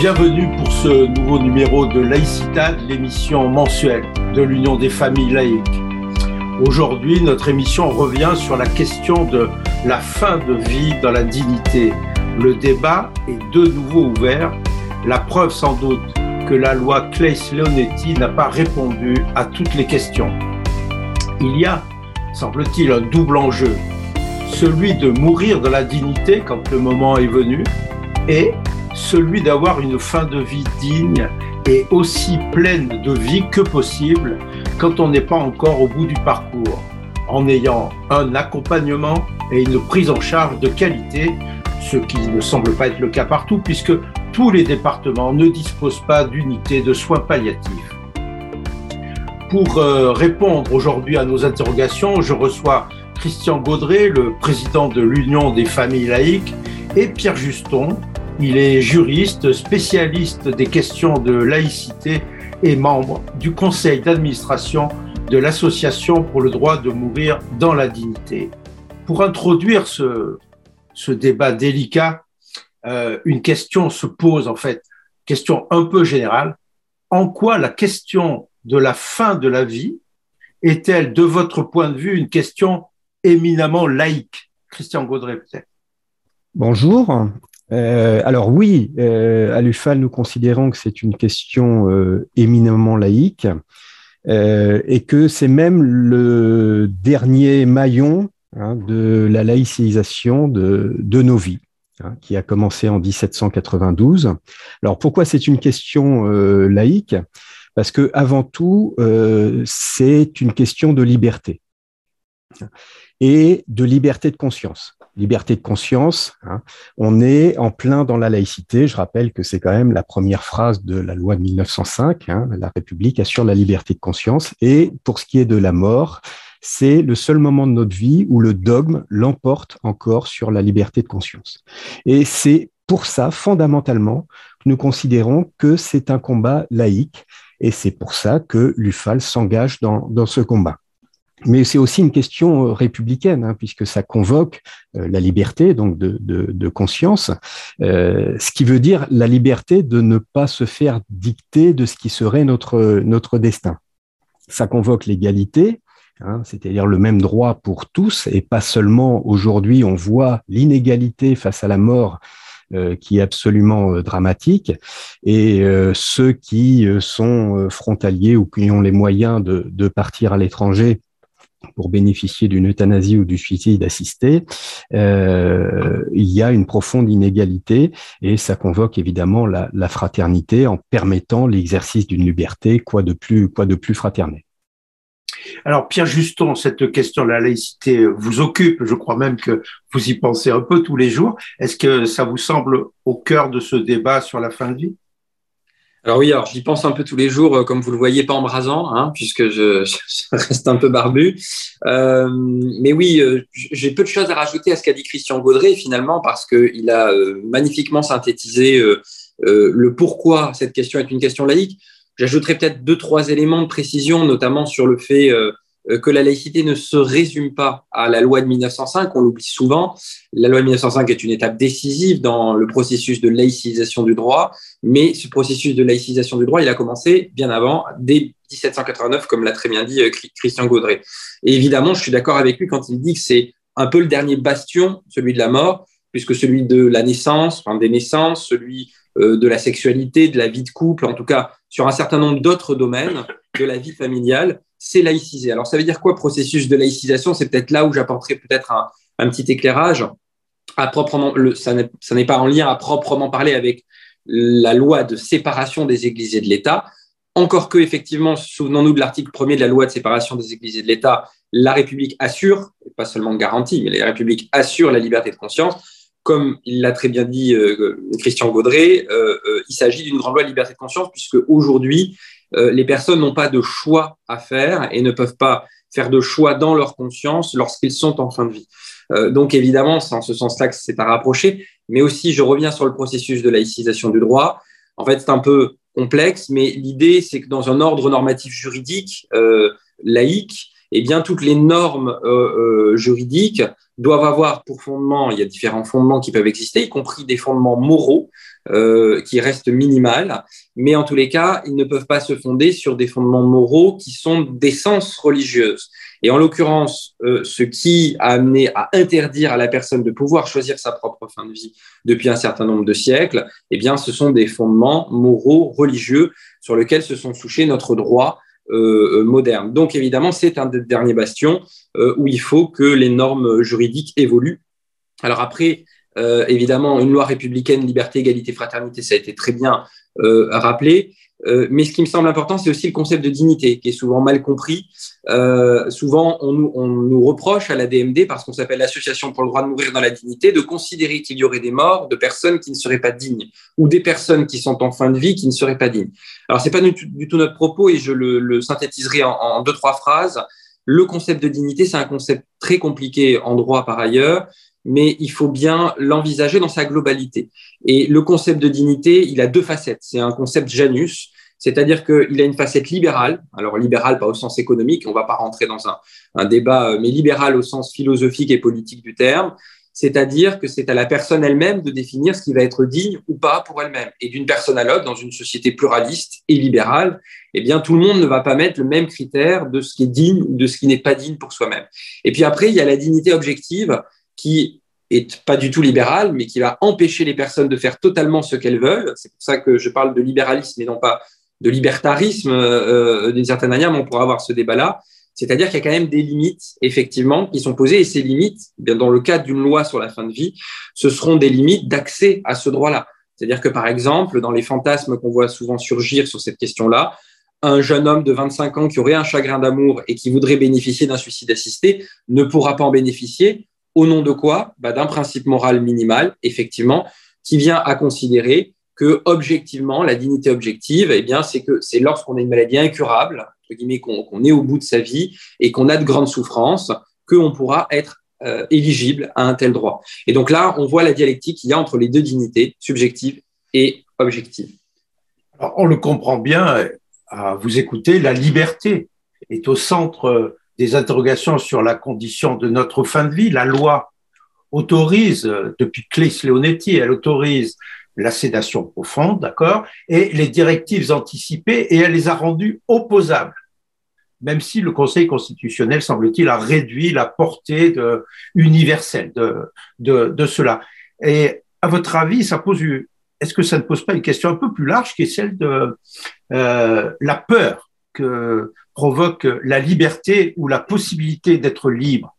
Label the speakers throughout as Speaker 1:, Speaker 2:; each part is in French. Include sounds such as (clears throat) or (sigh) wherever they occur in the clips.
Speaker 1: Bienvenue pour ce nouveau numéro de Laïcita, l'émission mensuelle de l'Union des familles laïques. Aujourd'hui, notre émission revient sur la question de la fin de vie dans la dignité. Le débat est de nouveau ouvert, la preuve sans doute que la loi Claes-Leonetti n'a pas répondu à toutes les questions. Il y a, semble-t-il, un double enjeu, celui de mourir dans la dignité quand le moment est venu, et celui d'avoir une fin de vie digne et aussi pleine de vie que possible quand on n'est pas encore au bout du parcours, en ayant un accompagnement et une prise en charge de qualité, ce qui ne semble pas être le cas partout puisque tous les départements ne disposent pas d'unités de soins palliatifs. Pour euh, répondre aujourd'hui à nos interrogations, je reçois Christian Gaudré, le président de l'Union des familles laïques, et Pierre Juston, il est juriste, spécialiste des questions de laïcité et membre du conseil d'administration de l'Association pour le droit de mourir dans la dignité. Pour introduire ce, ce débat délicat, euh, une question se pose en fait, question un peu générale. En quoi la question de la fin de la vie est-elle, de votre point de vue, une question éminemment laïque? Christian Gaudret, peut-être.
Speaker 2: Bonjour. Euh, alors oui, euh, à l'UFAL, nous considérons que c'est une question euh, éminemment laïque et que c'est même le dernier maillon hein, de la laïcisation de, de nos vies, hein, qui a commencé en 1792. Alors pourquoi c'est une question laïque? Parce que avant tout, c'est une question de liberté et de liberté de conscience liberté de conscience. Hein. On est en plein dans la laïcité. Je rappelle que c'est quand même la première phrase de la loi de 1905. Hein. La République assure la liberté de conscience. Et pour ce qui est de la mort, c'est le seul moment de notre vie où le dogme l'emporte encore sur la liberté de conscience. Et c'est pour ça, fondamentalement, que nous considérons que c'est un combat laïque. Et c'est pour ça que l'UFAL s'engage dans, dans ce combat. Mais c'est aussi une question euh, républicaine, hein, puisque ça convoque euh, la liberté donc de, de, de conscience, euh, ce qui veut dire la liberté de ne pas se faire dicter de ce qui serait notre, notre destin. Ça convoque l'égalité, hein, c'est-à-dire le même droit pour tous, et pas seulement aujourd'hui on voit l'inégalité face à la mort euh, qui est absolument euh, dramatique. Et ceux qui sont frontaliers ou qui ont les moyens de, de partir à l'étranger pour bénéficier d'une euthanasie ou du suicide assisté, euh, il y a une profonde inégalité et ça convoque évidemment la, fraternité en permettant l'exercice d'une liberté, quoi de plus, quoi de plus fraternel.
Speaker 1: Alors Pierre Juston, cette question de la laïcité vous occupe, je crois même que vous y pensez un peu tous les jours. Est-ce que ça vous semble au cœur de ce débat sur la fin de vie?
Speaker 3: Alors oui, alors j'y pense un peu tous les jours, euh, comme vous le voyez, pas embrasant, hein, puisque (laughs) je, reste un peu barbu. Euh, mais oui, euh, j'ai peu de choses à rajouter à ce qu'a dit Christian Gaudret, finalement, parce qu'il a magnifiquement synthétisé le pourquoi cette question est une question laïque. J'ajouterai peut-être deux, trois éléments de précision, notamment sur le fait que la laïcité ne se résume pas à la loi de 1905, on l'oublie souvent. La loi de 1905 est une étape décisive dans le processus de laïcisation du droit, mais ce processus de laïcisation du droit, il a commencé bien avant, dès 1789, comme l'a très bien dit euh, Christian Gaudret. Et évidemment, je suis d'accord avec lui quand il dit que c'est un peu le dernier bastion, celui de la mort, puisque celui de la naissance, enfin des naissances, celui euh, de la sexualité, de la vie de couple, en tout cas sur un certain nombre d'autres domaines de la vie familiale, c'est laïcisé. Alors, ça veut dire quoi, processus de laïcisation? C'est peut-être là où j'apporterai peut-être un, petit éclairage. À proprement, le, ça n'est pas en lien à proprement parler avec la loi de séparation des églises et de l'État. Encore que, effectivement, souvenons-nous de l'article 1er de la loi de séparation des églises et de l'État, la République assure, pas seulement garantie, mais la République assure la liberté de conscience. Comme l'a très bien dit euh, Christian Gaudret, euh, euh, il s'agit d'une grande loi de liberté de conscience, puisque aujourd'hui, euh, les personnes n'ont pas de choix à faire et ne peuvent pas faire de choix dans leur conscience lorsqu'ils sont en fin de vie. Euh, donc évidemment, c'est en ce sens-là que c'est à rapprocher, mais aussi je reviens sur le processus de laïcisation du droit. En fait, c'est un peu complexe, mais l'idée, c'est que dans un ordre normatif juridique euh, laïque, eh bien, toutes les normes euh, euh, juridiques doivent avoir pour fondement, il y a différents fondements qui peuvent exister, y compris des fondements moraux, euh, qui restent minimales, mais en tous les cas, ils ne peuvent pas se fonder sur des fondements moraux qui sont d'essence religieuse. Et en l'occurrence, ce qui a amené à interdire à la personne de pouvoir choisir sa propre fin de vie depuis un certain nombre de siècles, eh bien, ce sont des fondements moraux, religieux, sur lesquels se sont touchés notre droit moderne. Donc, évidemment, c'est un des derniers bastions où il faut que les normes juridiques évoluent. Alors après, euh, évidemment, une loi républicaine, liberté, égalité, fraternité, ça a été très bien euh, rappelé. Euh, mais ce qui me semble important, c'est aussi le concept de dignité, qui est souvent mal compris. souvent, on nous, reproche à la DMD, parce qu'on s'appelle l'Association pour le droit de mourir dans la dignité, de considérer qu'il y aurait des morts de personnes qui ne seraient pas dignes, ou des personnes qui sont en fin de vie qui ne seraient pas dignes. Alors, ce n'est pas du tout, notre propos, et je le, synthétiserai en, en deux, trois phrases. Le concept de dignité, c'est un concept très compliqué en droit par ailleurs mais il faut bien l'envisager dans sa globalité. Et le concept de dignité, il a deux facettes. C'est un concept Janus, c'est-à-dire qu'il a une facette libérale. Alors libérale, pas au sens économique, on ne va pas rentrer dans un, débat, euh, mais libérale au sens philosophique et politique du terme. C'est-à-dire que c'est à la personne elle-même de définir ce qui va être digne ou pas pour elle-même. Et d'une personne à l'autre, dans une société pluraliste et libérale, eh bien, tout le monde ne va pas mettre le même critère de ce qui est digne ou de ce qui n'est pas digne pour soi-même. Et puis après, il y a la dignité objective, qui est pas du tout libéral, mais qui va empêcher les personnes de faire totalement ce qu'elles veulent. C'est pour ça que je parle de libéralisme et non pas de libertarisme euh, euh, d'une certaine manière, mais on pourra avoir ce débat-là. C'est-à-dire qu'il y a quand même des limites, effectivement, qui sont posées, et ces limites, bien dans le cadre d'une loi sur la fin de vie, ce seront des limites d'accès à ce droit-là. C'est-à-dire que, par exemple, dans les fantasmes qu'on voit souvent surgir sur cette question-là, un jeune homme de 25 ans qui aurait un chagrin d'amour et qui voudrait bénéficier d'un suicide assisté ne pourra pas en bénéficier au nom de quoi bah, D'un principe moral minimal, effectivement, qui vient à considérer que objectivement, la dignité objective, eh bien, c'est que c'est lorsqu'on a une maladie incurable, entre guillemets, qu'on est au bout de sa vie et qu'on a de grandes souffrances, qu'on pourra être euh, éligible à un tel droit. Et donc là, on voit la dialectique qu'il y a entre les deux dignités, subjectives et objectives.
Speaker 1: Alors, on le comprend bien à vous écouter, la liberté est au centre des interrogations sur la condition de notre fin de vie. La loi autorise, depuis Claes Leonetti, elle autorise la sédation profonde, d'accord, et les directives anticipées, et elle les a rendues opposables, même si le Conseil constitutionnel, semble-t-il, a réduit la portée universelle de, de, cela. Et à votre avis, ça pose, est-ce que ça ne pose pas une question un peu plus large qui est celle de euh, la peur que provoque la liberté ou la possibilité d'être libre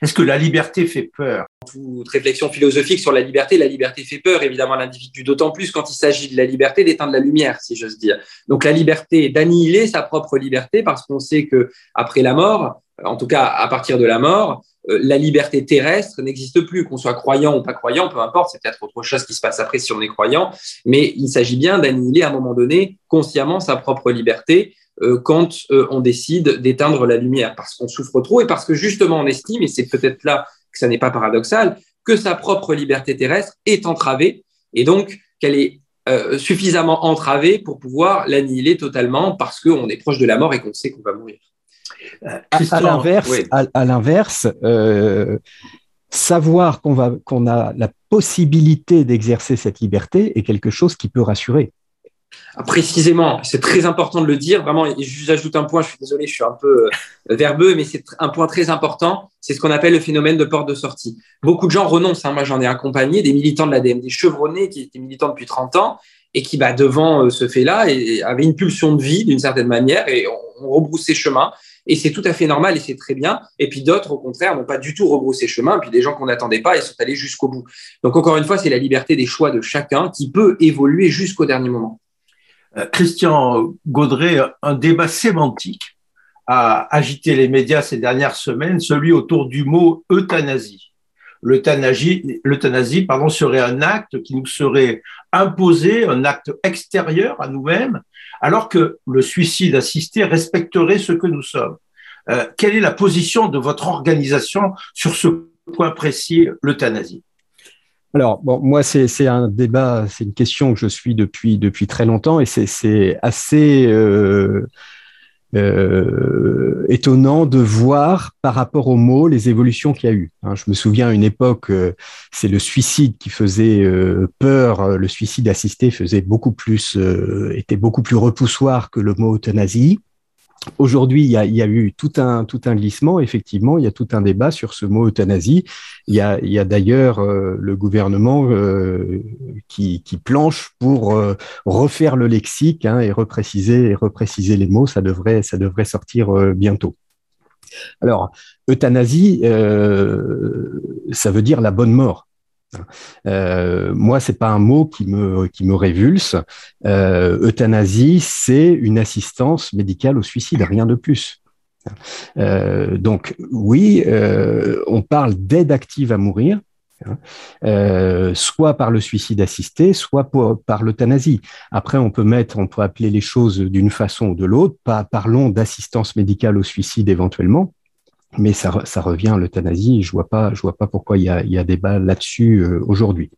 Speaker 1: Est-ce que la liberté fait peur?
Speaker 3: Toute réflexion philosophique sur la liberté, la liberté fait peur évidemment à l'individu, d'autant plus quand il s'agit de la liberté d'éteindre la lumière, si j'ose dire. Donc la liberté d'annihiler sa propre liberté parce qu'on sait que après la mort, en tout cas à partir de la mort, euh, la liberté terrestre n'existe plus, qu'on soit croyant ou pas croyant, peu importe, c'est peut-être autre chose qui se passe après si on est croyant, mais il s'agit bien d'annihiler à un moment donné consciemment sa propre liberté quand euh, on décide d'éteindre la lumière, parce qu'on souffre trop et parce que justement on estime, et c'est peut-être là que ça n'est pas paradoxal, que sa propre liberté terrestre est entravée et donc qu'elle est euh, suffisamment entravée pour pouvoir l'annihiler totalement parce qu'on est proche de la mort et qu'on sait qu'on va mourir.
Speaker 2: À, l'inverse, à, l'inverse savoir qu'on va qu'on a la possibilité d'exercer cette liberté est quelque chose qui peut rassurer.
Speaker 3: Ah, précisément, c'est très important de le dire. Vraiment, j'ajoute un point, je suis désolé, je suis un peu euh, verbeux, mais c'est un point très important. C'est ce qu'on appelle le phénomène de porte de sortie. Beaucoup de gens renoncent. Hein. Moi, j'en ai accompagné des militants de la DMD chevronnés qui étaient militants depuis 30 ans et qui, bah, devant euh, ce fait-là, avaient une pulsion de vie d'une certaine manière et ont rebroussé chemin. Et c'est tout à fait normal et c'est très bien. Et puis d'autres, au contraire, n'ont pas du tout rebroussé chemin. Et puis des gens qu'on n'attendait pas, ils sont allés jusqu'au bout. Donc encore une fois, c'est la liberté des choix de chacun qui peut évoluer jusqu'au dernier moment.
Speaker 1: Euh, Christian Gaudret, un débat sémantique a agité les médias ces dernières semaines, celui autour du mot euthanasie. L'euthanasie, pardon, serait un acte qui nous serait imposé, un acte extérieur à nous-mêmes, alors que le suicide assisté respecterait ce que nous sommes. Euh, quelle est la position de votre organisation sur ce point précis, l'euthanasie?
Speaker 2: Alors, bon, moi, c'est un débat, c'est une question que je suis depuis, depuis très longtemps et c'est assez. Euh, euh, étonnant de voir par rapport aux mots les évolutions qu'il y a eu. Hein. je me souviens à une époque, euh, c'est le suicide qui faisait peur, le suicide assisté faisait beaucoup plus, était beaucoup plus repoussoir que le mot euthanasie. Aujourd'hui, il, y a, eu tout un, tout un glissement, effectivement, il y a tout un débat sur ce mot euthanasie. Il y a, d'ailleurs euh, le gouvernement euh, qui, planche pour euh, refaire le lexique hein, et, repréciser, et repréciser les mots. Ça devrait, ça devrait sortir bientôt. Alors, euthanasie, ça veut dire la bonne mort. Euh, moi, c'est pas un mot qui me révulse. Euh, euthanasie, c'est une assistance médicale au suicide, rien de plus. Euh, donc oui, euh, on parle d'aide active à mourir, hein, soit par le suicide assisté, soit par l'euthanasie. Après, on peut mettre, on peut appeler les choses d'une façon ou de l'autre. Parlons d'assistance médicale au suicide éventuellement mais ça, ça revient à l'euthanasie. Je vois pas, je vois pas pourquoi il y a, il y a débat là-dessus euh, aujourd'hui.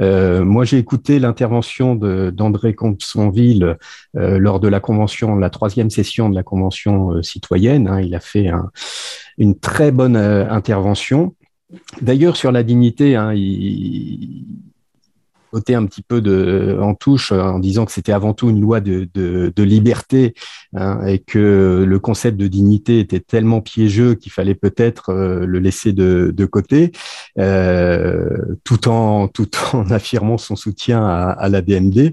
Speaker 2: Euh, moi, j'ai écouté l'intervention d'André Compte-Sonville euh, lors de la convention, la troisième session de la convention euh, citoyenne. Hein. il a fait un, une très bonne intervention. D'ailleurs, sur la dignité, hein, il, côté un petit peu de, en touche en disant que c'était avant tout une loi de, de, de liberté hein, et que le concept de dignité était tellement piégeux qu'il fallait peut-être euh, le laisser de, de côté, euh, tout en tout en (laughs) affirmant son soutien à, à la DMD.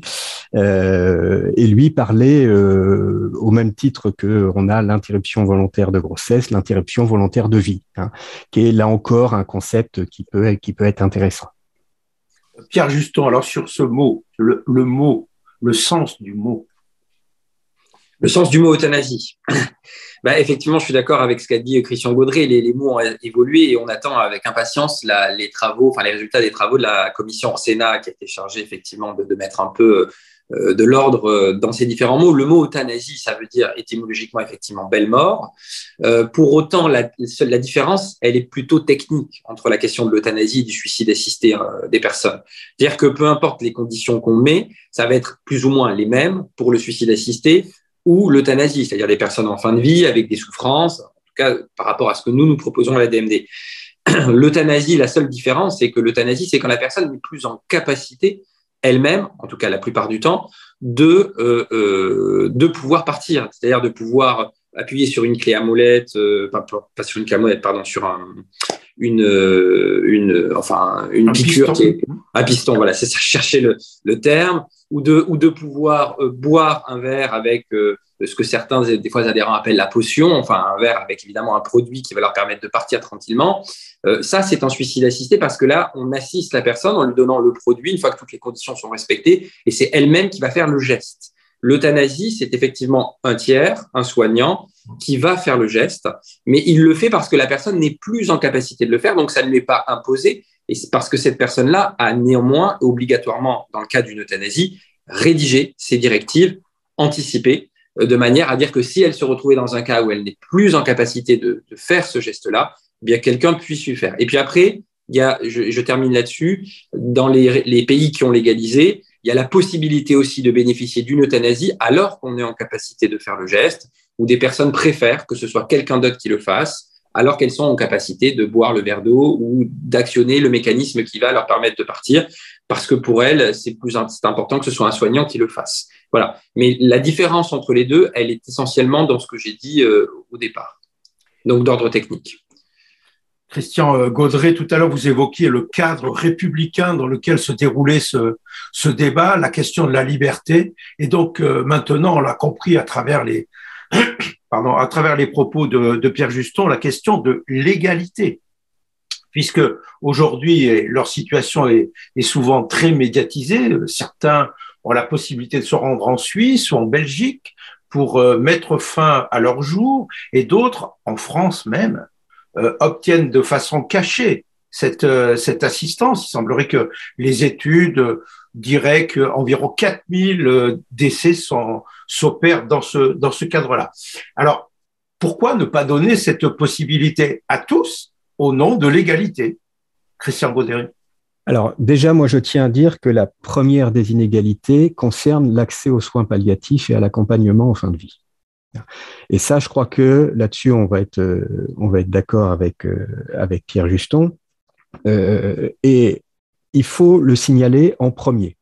Speaker 2: Euh, et lui parlait euh, au même titre que on a l'interruption volontaire de grossesse, l'interruption volontaire de vie, hein, qui est là encore un concept qui peut qui peut être intéressant.
Speaker 1: Pierre Juston, alors sur ce mot, le, mot, le sens du mot.
Speaker 3: Le sens du mot euthanasie. (clears throat) bah, effectivement, je suis d'accord avec ce qu'a dit Christian Gaudré. Les, mots ont évolué et on attend avec impatience les travaux, enfin les résultats des travaux de la commission au Sénat qui a été chargée effectivement de mettre un peu euh, de l'ordre euh, dans ces différents mots. Le mot euthanasie, ça veut dire étymologiquement effectivement belle mort. Euh, pour autant, la, différence, elle est plutôt technique entre la question de l'euthanasie et du suicide assisté des personnes. C'est-à-dire que peu importe les conditions qu'on met, ça va être plus ou moins les mêmes pour le suicide assisté ou l'euthanasie, c'est-à-dire des personnes en fin de vie avec des souffrances, en tout cas par rapport à ce que nous nous proposons à la DMD. (clears throat) L'euthanasie, la seule différence, c'est que l'euthanasie, c'est quand la personne n'est plus en capacité elle-même, en tout cas la plupart du temps, de, euh, euh, de pouvoir partir, c'est-à-dire de pouvoir appuyer sur une clé à molette, euh, pas, pas, sur une clé à molette, pardon, sur un, une, une, enfin, une piqûre, Qui un piston, voilà, c'est ça, chercher le, le, terme, ou de, ou de pouvoir boire un verre avec ce que certains, des fois, adhérents appellent la potion, enfin, un verre avec évidemment un produit qui va leur permettre de partir tranquillement. Euh, ça, c'est un suicide assisté parce que là, on assiste la personne en lui donnant le produit une fois que toutes les conditions sont respectées et c'est elle-même qui va faire le geste. L'euthanasie, c'est effectivement un tiers, un soignant, qui va faire le geste, mais il le fait parce que la personne n'est plus en capacité de le faire, donc ça ne lui est pas imposé, et c'est parce que cette personne-là a néanmoins, obligatoirement, dans le cas d'une euthanasie, rédigé ses directives, anticipées, euh, de manière à dire que si elle se retrouvait dans un cas où elle n'est plus en capacité de, faire ce geste-là, bien quelqu'un puisse lui faire. Et puis après, il y a, je, termine là-dessus, dans les, pays qui ont légalisé, il y a la possibilité aussi de bénéficier d'une euthanasie alors qu'on est en capacité de faire le geste, ou des personnes préfèrent que ce soit quelqu'un d'autre qui le fasse, alors qu'elles sont en capacité de boire le verre d'eau ou d'actionner le mécanisme qui va leur permettre de partir, parce que pour elles, c'est plus important que ce soit un soignant qui le fasse. Voilà. Mais la différence entre les deux, elle est essentiellement dans ce que j'ai dit euh, au départ, donc d'ordre technique.
Speaker 1: Christian euh, Gaudré, tout à l'heure, vous évoquiez le cadre républicain dans lequel se déroulait ce, ce débat, la question de la liberté. Et donc, euh, maintenant, on l'a compris à travers les, (coughs) pardon, à travers les propos de, de Pierre Juston, la question de l'égalité. Puisque aujourd'hui, leur situation est, est souvent très médiatisée. Certains ont la possibilité de se rendre en Suisse ou en Belgique pour euh, mettre fin à leur jour, et d'autres, en France même, obtiennent de façon cachée cette, euh, cette assistance. Il semblerait que les études diraient qu'environ 4000 euh, décès s'opèrent dans ce, dans ce cadre-là. Alors, pourquoi ne pas donner cette possibilité à tous au nom de l'égalité Christian Baudéry
Speaker 2: alors déjà, moi, je tiens à dire que la première des inégalités concerne l'accès aux soins palliatifs et à l'accompagnement en fin de vie. Et ça, je crois que là-dessus, on va être, on va être d'accord avec, avec Pierre Juston. et il faut le signaler en premier.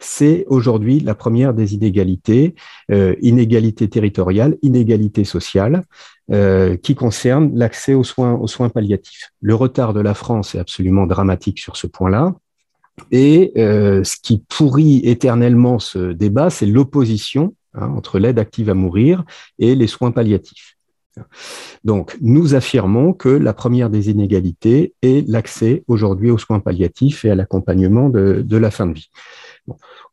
Speaker 2: C'est aujourd'hui la première des inégalités, euh, inégalité territoriale, inégalité sociale, euh, qui concerne l'accès aux soins, aux soins palliatifs. Le retard de la France est absolument dramatique sur ce point-là. Et euh, ce qui pourrit éternellement ce débat, c'est l'opposition hein, entre l'aide active à mourir et les soins palliatifs. Donc, nous affirmons que la première des inégalités est l'accès aujourd'hui aux soins palliatifs et à l'accompagnement de, la fin de vie.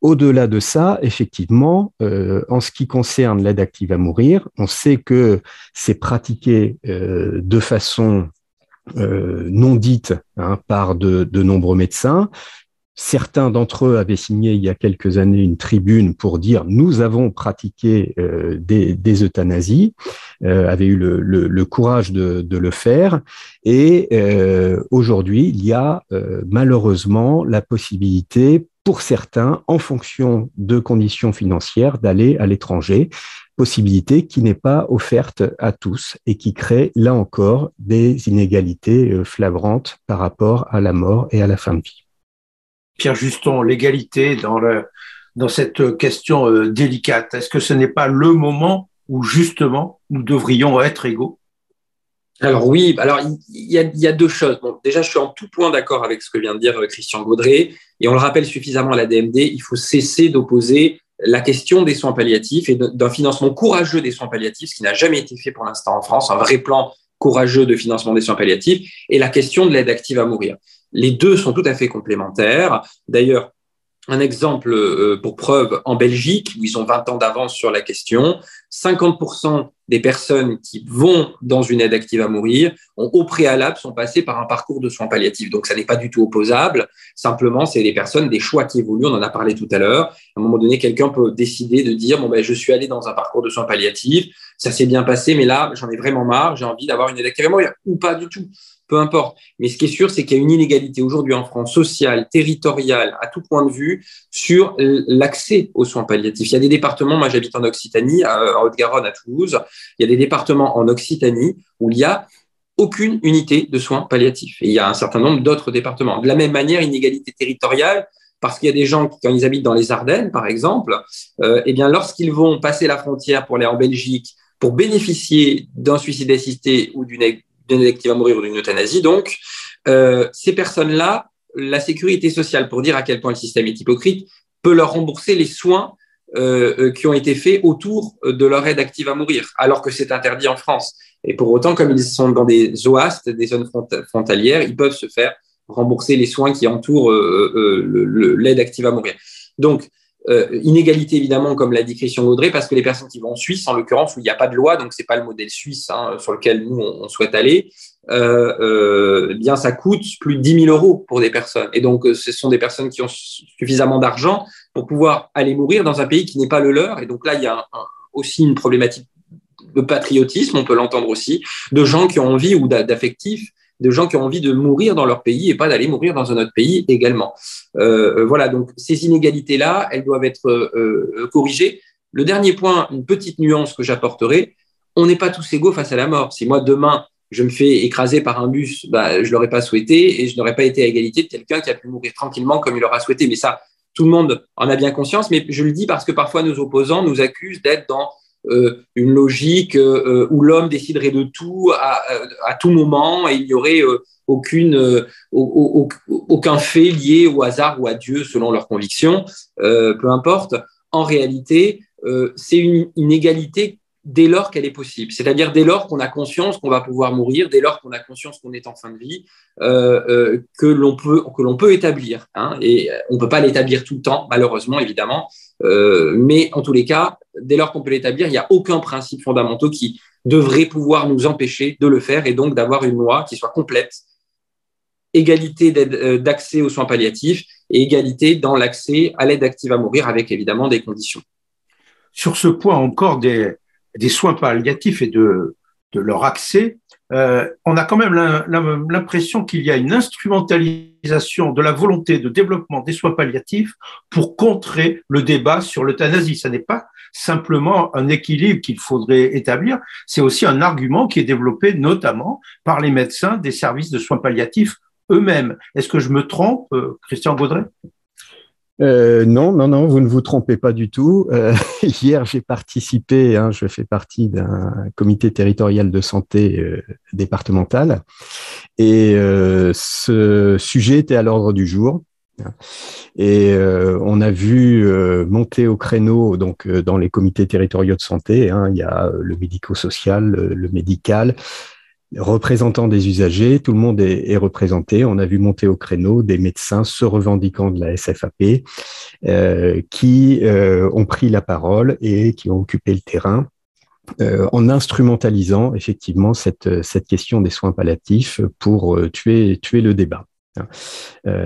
Speaker 2: Au-delà de ça, effectivement, euh, en ce qui concerne l'aide active à mourir, on sait que c'est pratiqué euh, de façon euh, non dite hein, par de, nombreux médecins. Certains d'entre eux avaient signé il y a quelques années une tribune pour dire nous avons pratiqué des, euthanasies, avaient eu le, courage de, de, le faire. Et aujourd'hui, il y a malheureusement la possibilité pour certains, en fonction de conditions financières, d'aller à l'étranger, possibilité qui n'est pas offerte à tous et qui crée, là encore, des inégalités euh, flagrantes par rapport à la mort et à la fin de vie.
Speaker 1: Pierre Juston, l'égalité dans, cette question euh, délicate, est-ce que ce n'est pas le moment où justement nous devrions être égaux?
Speaker 3: Alors oui, alors il y, a, deux choses. déjà, je suis en tout point d'accord avec ce que vient de dire euh, Christian Gaudré, et on le rappelle suffisamment à la DMD, il faut cesser d'opposer la question des soins palliatifs et d'un financement courageux des soins palliatifs, ce qui n'a jamais été fait pour l'instant en France, un vrai plan courageux de financement des soins palliatifs, et la question de l'aide active à mourir. Les deux sont tout à fait complémentaires. D'ailleurs, un exemple euh, pour preuve en Belgique, où ils ont 20 ans d'avance sur la question, 50% des personnes qui vont dans une aide active à mourir ont au préalable sont passées par un parcours de soins palliatifs. Donc ça n'est pas du tout opposable. Simplement, c'est des personnes, des choix qui évoluent. On en a parlé tout à l'heure. À un moment donné, quelqu'un peut décider de dire bon ben je suis allé dans un parcours de soins palliatifs, ça s'est bien passé, mais là j'en ai vraiment marre, j'ai envie d'avoir une aide active à mourir ou pas du tout peu importe. Mais ce qui est sûr, c'est qu'il y a une inégalité aujourd'hui en France, sociale, territoriale, à tout point de vue, sur l'accès aux soins palliatifs. Il y a des départements, moi j'habite en Occitanie, en Haute-Garonne, à Toulouse, il y a des départements en Occitanie où il y a aucune unité de soins palliatifs. Et il y a un certain nombre d'autres départements. De la même manière, inégalité territoriale, parce qu'il y a des gens qui, quand ils habitent dans les Ardennes, par exemple, euh, eh bien, lorsqu'ils vont passer la frontière pour aller en Belgique, pour bénéficier d'un suicide assisté ou d'une qui va mourir ou d'une euthanasie. Donc, euh, ces personnes-là, la sécurité sociale, pour dire à quel point le système est hypocrite, peut leur rembourser les soins euh, euh, qui ont été faits autour de leur aide active à mourir, alors que c'est interdit en France. Et pour autant, comme ils sont dans des OAST, des zones frontalières, ils peuvent se faire rembourser les soins qui entourent l'aide active à mourir. Donc, euh, inégalité évidemment, comme l'a dit Christian Gaudré, parce que les personnes qui vont en Suisse, en l'occurrence, où il n'y a pas de loi, donc c'est pas le modèle suisse hein, sur lequel nous on, souhaite aller, euh, euh, eh bien ça coûte plus de 10 000 euros pour des personnes. Et donc ce sont des personnes qui ont suffisamment d'argent pour pouvoir aller mourir dans un pays qui n'est pas le leur. Et donc là, il y a aussi une problématique de patriotisme, on peut l'entendre aussi, de gens qui ont envie ou d'affectifs de gens qui ont envie de mourir dans leur pays et pas d'aller mourir dans un autre pays également. Euh, euh, voilà, donc ces inégalités-là, elles doivent être euh, corrigées. Le dernier point, une petite nuance que j'apporterai, on n'est pas tous égaux face à la mort. Si moi, demain, je me fais écraser par un bus, bah, je ne l'aurais pas souhaité et je n'aurais pas été à égalité de quelqu'un qui a pu mourir tranquillement comme il l'aura souhaité. Mais ça, tout le monde en a bien conscience, mais je le dis parce que parfois nos opposants nous accusent d'être dans une logique euh, où l'homme déciderait de tout à, tout moment et il n'y aurait euh, aucune, aucun fait lié au hasard ou à Dieu selon leurs convictions, peu importe. En réalité, c'est une, une égalité dès lors qu'elle est possible. C'est-à-dire dès lors qu'on a conscience qu'on va pouvoir mourir, dès lors qu'on a conscience qu'on est en fin de vie, euh, euh, que l'on peut peut établir. Hein, et on peut pas l'établir tout le temps, malheureusement, évidemment. Euh, mais en tous les cas, dès lors qu'on peut l'établir, il n'y a aucun principe fondamental qui devrait pouvoir nous empêcher de le faire et donc d'avoir une loi qui soit complète, égalité d'accès aux soins palliatifs et égalité dans l'accès à l'aide active à mourir avec évidemment des conditions.
Speaker 1: Sur ce point encore des, des soins palliatifs et de, leur accès, euh, on a quand même l'impression qu'il y a une instrumentalisation de la volonté de développement des soins palliatifs pour contrer le débat sur l'euthanasie. Ce n'est pas simplement un équilibre qu'il faudrait établir, c'est aussi un argument qui est développé notamment par les médecins des services de soins palliatifs eux-mêmes. Est-ce que je me trompe, euh, Christian Baudret
Speaker 2: euh, non, non, non, vous ne vous trompez pas du tout. Euh, (laughs) hier, j'ai participé, hein, je fais partie d'un comité territorial de santé euh, départemental, et ce sujet était à l'ordre du jour. Et on a vu monter au créneau donc dans les comités territoriaux de santé. Hein, il y a le médico-social, le médical, représentants des usagers, tout le monde est, représenté. On a vu monter au créneau des médecins se revendiquant de la SFAP euh, qui euh, ont pris la parole et qui ont occupé le terrain. Euh, en instrumentalisant effectivement cette, cette question des soins palliatifs pour tuer, tuer le débat.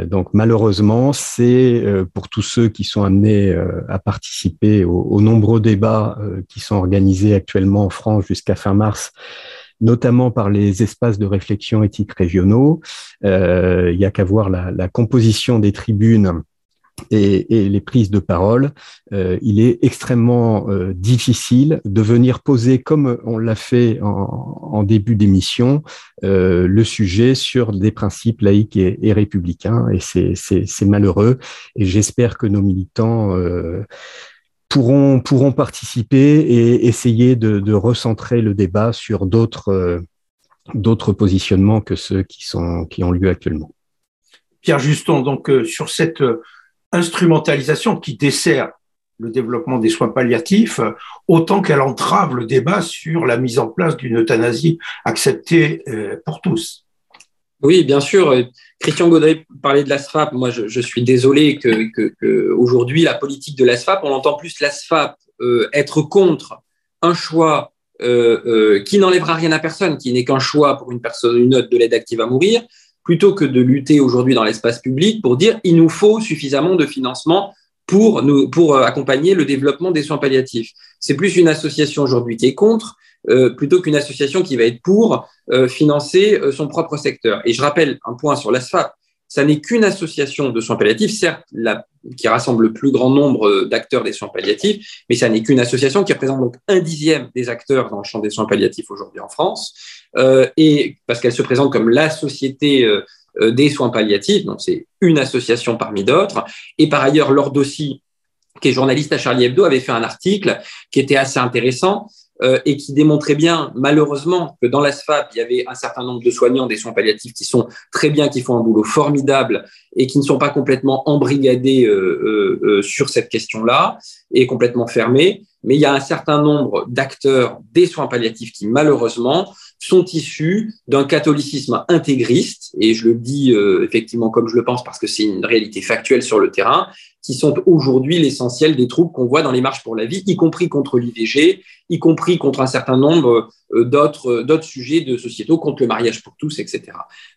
Speaker 2: donc malheureusement, c'est pour tous ceux qui sont amenés à participer aux nombreux débats qui sont organisés actuellement en France jusqu'à fin mars notamment par les espaces de réflexion éthique régionaux. Euh, il y a qu'à voir la, la, composition des tribunes et, et, les prises de parole, euh, il est extrêmement euh, difficile de venir poser, comme on l'a fait en, en début d'émission, euh, le sujet sur des principes laïques et, et républicains. Et c'est malheureux. Et j'espère que nos militants euh, pourront, pourront participer et essayer de, recentrer le débat sur d'autres euh, positionnements que ceux qui ont lieu actuellement.
Speaker 1: Pierre Juston, donc euh, sur cette euh, instrumentalisation qui dessert le développement des soins palliatifs, autant qu'elle entrave le débat sur la mise en place d'une euthanasie acceptée pour tous.
Speaker 3: Oui, bien sûr. Christian Gaudret parlait de l'ASFAP. Moi, je, suis désolé que, aujourd'hui, la politique de l'ASFAP, on entend plus l'ASFAP euh, être contre un choix euh, euh, qui n'enlèvera rien à personne, qui n'est qu'un choix pour une personne, une note de l'aide active à mourir, plutôt que de lutter aujourd'hui dans l'espace public pour dire il nous faut suffisamment de financement pour, nous, pour euh, accompagner le développement des soins palliatifs. C'est plus une association aujourd'hui qui est contre euh, plutôt qu'une association qui va être pour euh, financer euh, son propre secteur. Et je rappelle un point sur l'ASFA, ça n'est qu'une association de soins palliatifs, certes, qui rassemble le plus grand nombre d'acteurs des soins palliatifs, mais ça n'est qu'une association qui représente donc un dixième des acteurs dans le champ des soins palliatifs aujourd'hui en France, et parce qu'elle se présente comme la société des soins palliatifs, donc c'est une association parmi d'autres, et par ailleurs, Lord Dossi, qui est journaliste à Charlie Hebdo, avait fait un article qui était assez intéressant, euh, et qui démontrait bien, malheureusement, que dans l'ASFAP, il y avait un certain nombre de soignants des soins palliatifs qui sont très bien, qui font un boulot formidable et qui ne sont pas complètement embrigadés euh, euh, sur cette question-là et complètement fermés. Mais il y a un certain nombre d'acteurs des soins palliatifs qui, malheureusement, sont issus d'un catholicisme intégriste, et je le dis effectivement comme je le pense parce que c'est une réalité factuelle sur le terrain, qui sont aujourd'hui l'essentiel des troubles qu'on voit dans les marches pour la vie, y compris contre l'IVG, y compris contre un certain nombre euh, d'autres d'autres sujets de sociétaux, contre le mariage pour tous, etc.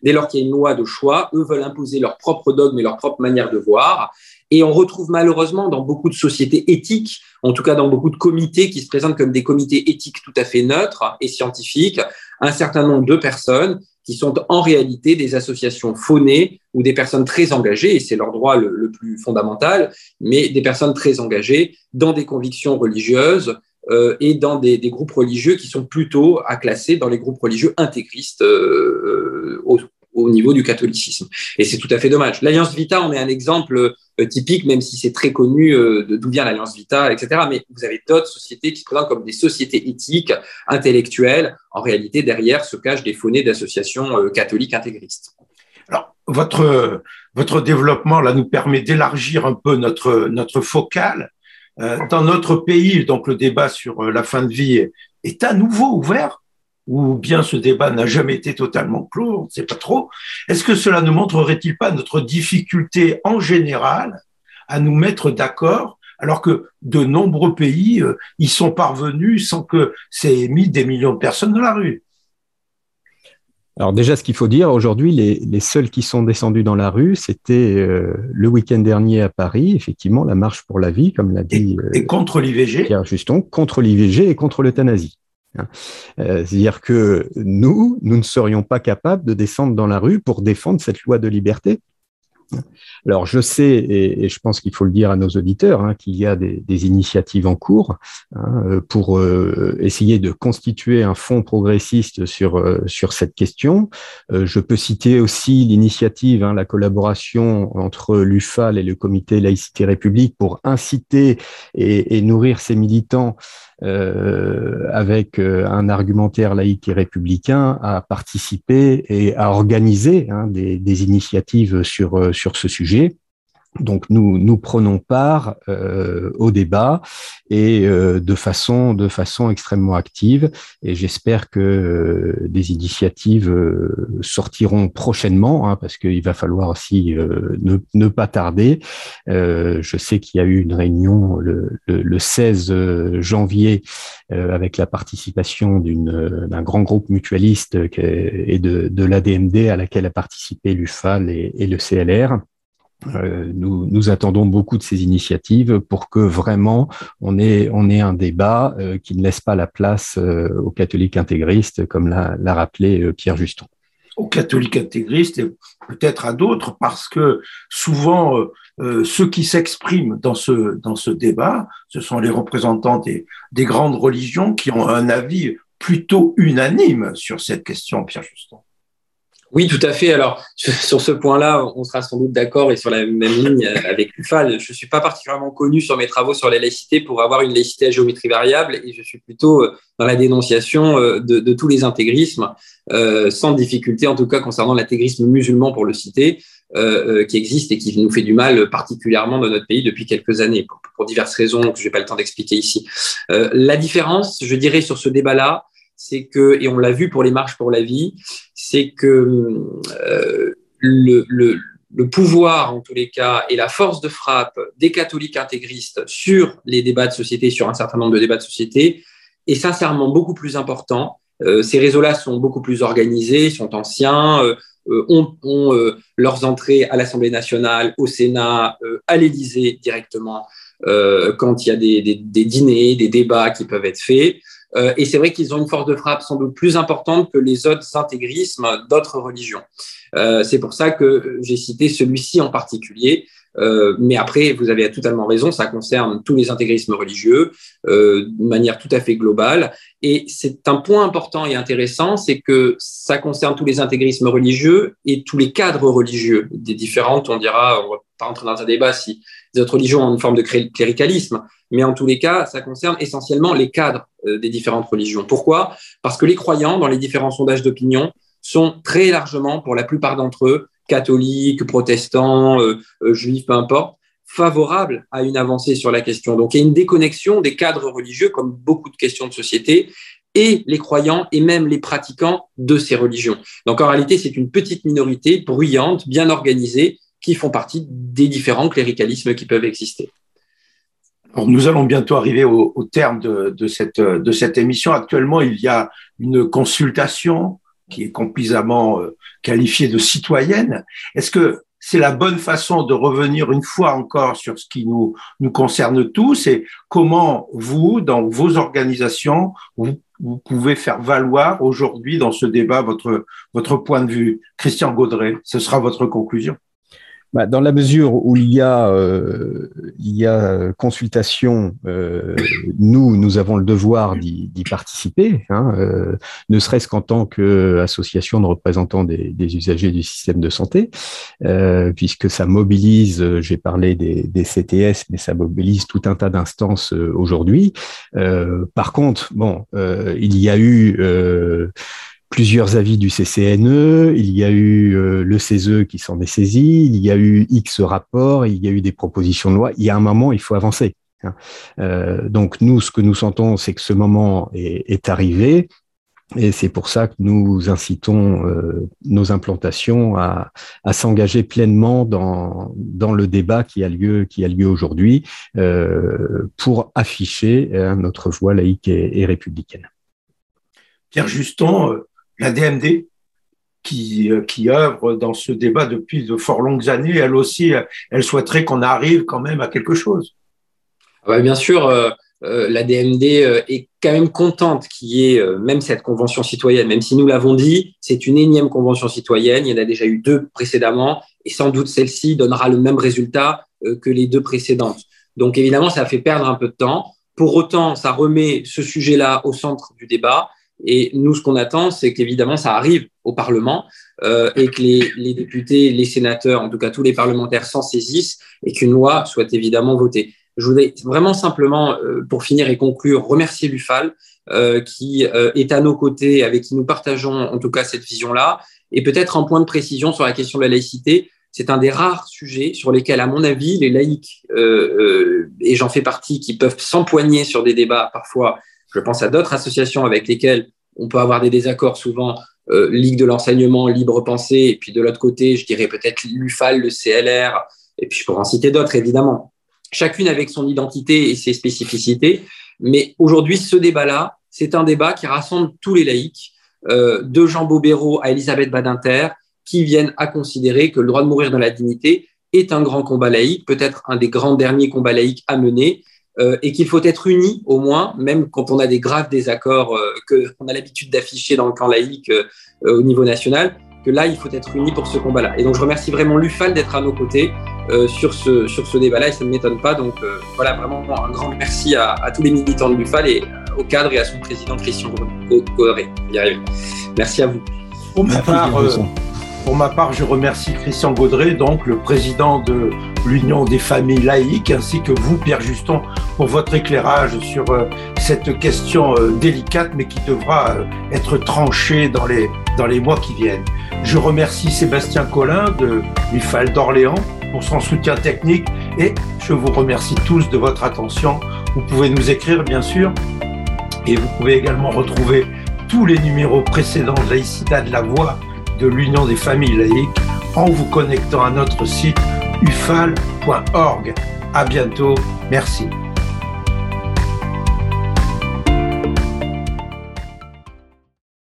Speaker 3: Dès lors qu'il y a une loi de choix, eux veulent imposer leur propre dogme et leur propre manière de voir. Et on retrouve malheureusement dans beaucoup de sociétés éthiques, en tout cas dans beaucoup de comités qui se présentent comme des comités éthiques tout à fait neutres et scientifiques, un certain nombre de personnes qui sont en réalité des associations faunées ou des personnes très engagées, et c'est leur droit le, plus fondamental, mais des personnes très engagées dans des convictions religieuses euh, et dans des, des, groupes religieux qui sont plutôt à classer dans les groupes religieux intégristes euh, au, au niveau du catholicisme. Et c'est tout à fait dommage. L'Alliance Vita en est un exemple typique, même si c'est très connu euh, d'où vient l'Alliance Vita, etc. Mais vous avez d'autres sociétés qui se présentent comme des sociétés éthiques, intellectuelles. En réalité, derrière se cachent des faunées d'associations euh, catholiques intégristes.
Speaker 1: Alors, votre, votre développement là nous permet d'élargir un peu notre, notre focale. Dans notre pays, donc le débat sur la fin de vie est à nouveau ouvert ou bien ce débat n'a jamais été totalement clos, on ne sait pas trop. Est-ce que cela ne montrerait-il pas notre difficulté en général à nous mettre d'accord alors que de nombreux pays euh, y sont parvenus sans que c'est mis des millions de personnes dans la rue?
Speaker 2: Alors déjà, ce qu'il faut dire, aujourd'hui, les, les, seuls qui sont descendus dans la rue, c'était euh, le week-end dernier à Paris, effectivement, la marche pour la vie, comme l'a dit.
Speaker 1: Et, et contre l'IVG
Speaker 2: Pierre Juston, contre l'IVG et contre l'euthanasie. Hein. C'est-à-dire que nous, nous ne serions pas capables de descendre dans la rue pour défendre cette loi de liberté alors, je sais, et, je pense qu'il faut le dire à nos auditeurs, hein, qu'il y a des, initiatives en cours hein, euh, pour euh, essayer de constituer un fonds progressiste sur, euh, sur cette question. je peux citer aussi l'initiative, la collaboration entre l'UFAL et le comité Laïcité République pour inciter et, et nourrir ces militants euh, avec euh, un argumentaire laïque et républicain, à participer et à organiser hein, des, des, initiatives sur, euh, sur ce sujet. Donc nous nous prenons part euh, au débat et euh, de façon de façon extrêmement active et j'espère que euh, des initiatives sortiront prochainement hein, parce qu'il va falloir aussi ne, ne, pas tarder. je sais qu'il y a eu une réunion le, le, 16 janvier avec la participation d'un grand groupe mutualiste et de, de l'ADMD à laquelle a participé l'UFAL et, et le CLR euh, nous, nous, attendons beaucoup de ces initiatives pour que vraiment on ait, on ait un débat euh, qui ne laisse pas la place euh, aux catholiques intégristes, comme l'a rappelé Pierre Juston.
Speaker 1: Aux catholiques intégristes et peut-être à d'autres, parce que souvent ceux qui s'expriment dans ce, dans ce débat, ce sont les représentants des, des grandes religions qui ont un avis plutôt unanime sur cette question, Pierre Juston.
Speaker 3: Oui, tout à fait. Alors, (laughs) sur ce point-là, on sera sans doute d'accord et sur la même ligne avec l'UFAL. Je ne suis pas particulièrement connu sur mes travaux sur la laïcité pour avoir une laïcité à géométrie variable et je suis plutôt euh, dans la dénonciation euh, de, tous les intégrismes, euh, sans difficulté en tout cas concernant l'intégrisme musulman pour le citer, qui existe et qui nous fait du mal particulièrement dans notre pays depuis quelques années pour, diverses raisons que je n'ai pas le temps d'expliquer ici. la différence, je dirais, sur ce débat-là, c'est que, et on l'a vu pour les marches pour la vie, c'est que euh, le, pouvoir, en tous les cas, et la force de frappe des catholiques intégristes sur les débats de société, sur un certain nombre de débats de société, est sincèrement beaucoup plus important. Euh, ces réseaux-là sont beaucoup plus organisés, sont anciens, euh, ont, leurs entrées à l'Assemblée nationale, au Sénat, à l'Élysée directement, quand il y a des, dîners, des débats qui peuvent être faits. Euh, et c'est vrai qu'ils ont une force de frappe sans doute plus importante que les autres intégrismes d'autres religions. Euh, c'est pour ça que j'ai cité celui-ci en particulier. Euh, mais après, vous avez totalement raison, ça concerne tous les intégrismes religieux euh, de manière tout à fait globale. Et c'est un point important et intéressant, c'est que ça concerne tous les intégrismes religieux et tous les cadres religieux des différentes, on dira, on va pas rentrer dans un débat si les autres religions ont une forme de cléricalisme, mais en tous les cas, ça concerne essentiellement les cadres euh, des différentes religions. Pourquoi? Parce que les croyants, dans les différents sondages d'opinion, sont très largement, pour la plupart d'entre eux, catholiques, protestants, euh, euh, juifs, peu importe, favorables à une avancée sur la question. Donc il y a une déconnexion des cadres religieux, comme beaucoup de questions de société, et les croyants et même les pratiquants de ces religions. Donc en réalité, c'est une petite minorité bruyante, bien organisée, qui font partie des différents cléricalismes qui peuvent exister.
Speaker 1: Nous allons bientôt arriver au, terme de cette émission. Actuellement, il y a une consultation qui est complètement euh, qualifiée de citoyenne. Est-ce que c'est la bonne façon de revenir une fois encore sur ce qui nous, concerne tous et comment vous, dans vos organisations, vous, vous pouvez faire valoir aujourd'hui dans ce débat votre, votre point de vue? Christian Gaudret, ce sera votre conclusion.
Speaker 2: Bah, dans la mesure où il y a, euh, il y a consultation, euh, nous, nous avons le devoir d'y participer, hein, euh, ne serait-ce qu'en tant qu'association de représentants des, des, usagers du système de santé, euh, puisque ça mobilise, j'ai parlé des, des, CTS, mais ça mobilise tout un tas d'instances aujourd'hui. par contre, bon, il y a eu plusieurs avis du CCNE, il y a eu euh, le CESE qui s'en est saisi, il y a eu X rapports, il y a eu des propositions de loi. Il y a un moment, il faut avancer. Hein. Euh, donc nous, ce que nous sentons, c'est que ce moment est, arrivé. Et c'est pour ça que nous incitons euh, nos implantations à, s'engager pleinement dans, dans le débat qui a lieu, qui a lieu aujourd'hui pour afficher notre voix laïque et, et républicaine.
Speaker 1: Pierre Juston, la DMD, qui, euh, qui œuvre dans ce débat depuis de fort longues années, elle aussi, elle souhaiterait qu'on arrive quand même à quelque chose.
Speaker 3: Ah bah, bien sûr, euh, la DMD est quand même contente qu'il y ait même cette convention citoyenne, même si nous l'avons dit, c'est une énième convention citoyenne, il y en a déjà eu deux précédemment, et sans doute celle-ci donnera le même résultat que les deux précédentes. Donc évidemment, ça fait perdre un peu de temps. Pour autant, ça remet ce sujet-là au centre du débat. Et nous, ce qu'on attend, c'est qu'évidemment, ça arrive au Parlement euh, et que les, députés, les sénateurs, en tout cas tous les parlementaires s'en saisissent et qu'une loi soit évidemment votée. Je voudrais vraiment simplement, euh, pour finir et conclure, remercier l'UFAL euh, qui est à nos côtés, avec qui nous partageons en tout cas cette vision-là. Et peut-être un point de précision sur la question de la laïcité c'est un des rares sujets sur lesquels, à mon avis, les laïcs, euh, euh, et j'en fais partie, qui peuvent s'empoigner sur des débats parfois. Je pense à d'autres associations avec lesquelles on peut avoir des désaccords, souvent euh, Ligue de l'enseignement, Libre Pensée, et puis de l'autre côté, je dirais peut-être l'UFAL, le CLR, et puis je pourrais en citer d'autres, évidemment. Chacune avec son identité et ses spécificités. Mais aujourd'hui, ce débat-là, c'est un débat qui rassemble tous les laïcs, de Jean Bobéro à Elisabeth Badinter, qui viennent à considérer que le droit de mourir dans la dignité est un grand combat laïque, peut-être un des grands derniers combats laïques à mener, euh, et qu'il faut être unis au moins, même quand on a des graves désaccords euh, qu'on a l'habitude d'afficher dans le camp laïque euh, au niveau national, que là, il faut être unis pour ce combat-là. Et donc, je remercie vraiment l'UFAL d'être à nos côtés sur ce, sur ce débat-là, et ça ne m'étonne pas. Donc, voilà, vraiment un grand merci à, tous les militants de l'UFAL et au cadre et à son président Christian Gaudré. Merci à vous.
Speaker 1: Pour ma part, pour ma part, je remercie Christian Gaudré, donc le président de l'Union des familles laïques, ainsi que vous, Pierre Juston, pour votre éclairage sur euh, cette question euh, délicate, mais qui devra euh, être tranchée dans les, dans les mois qui viennent. Je remercie Sébastien Collin de l'UFAL d'Orléans pour son soutien technique et je vous remercie tous de votre attention. Vous pouvez nous écrire, bien sûr, et vous pouvez également retrouver tous les numéros précédents de Laïcité de la Voix de l'Union des familles laïques en vous connectant à notre site ufal.org. À bientôt. Merci.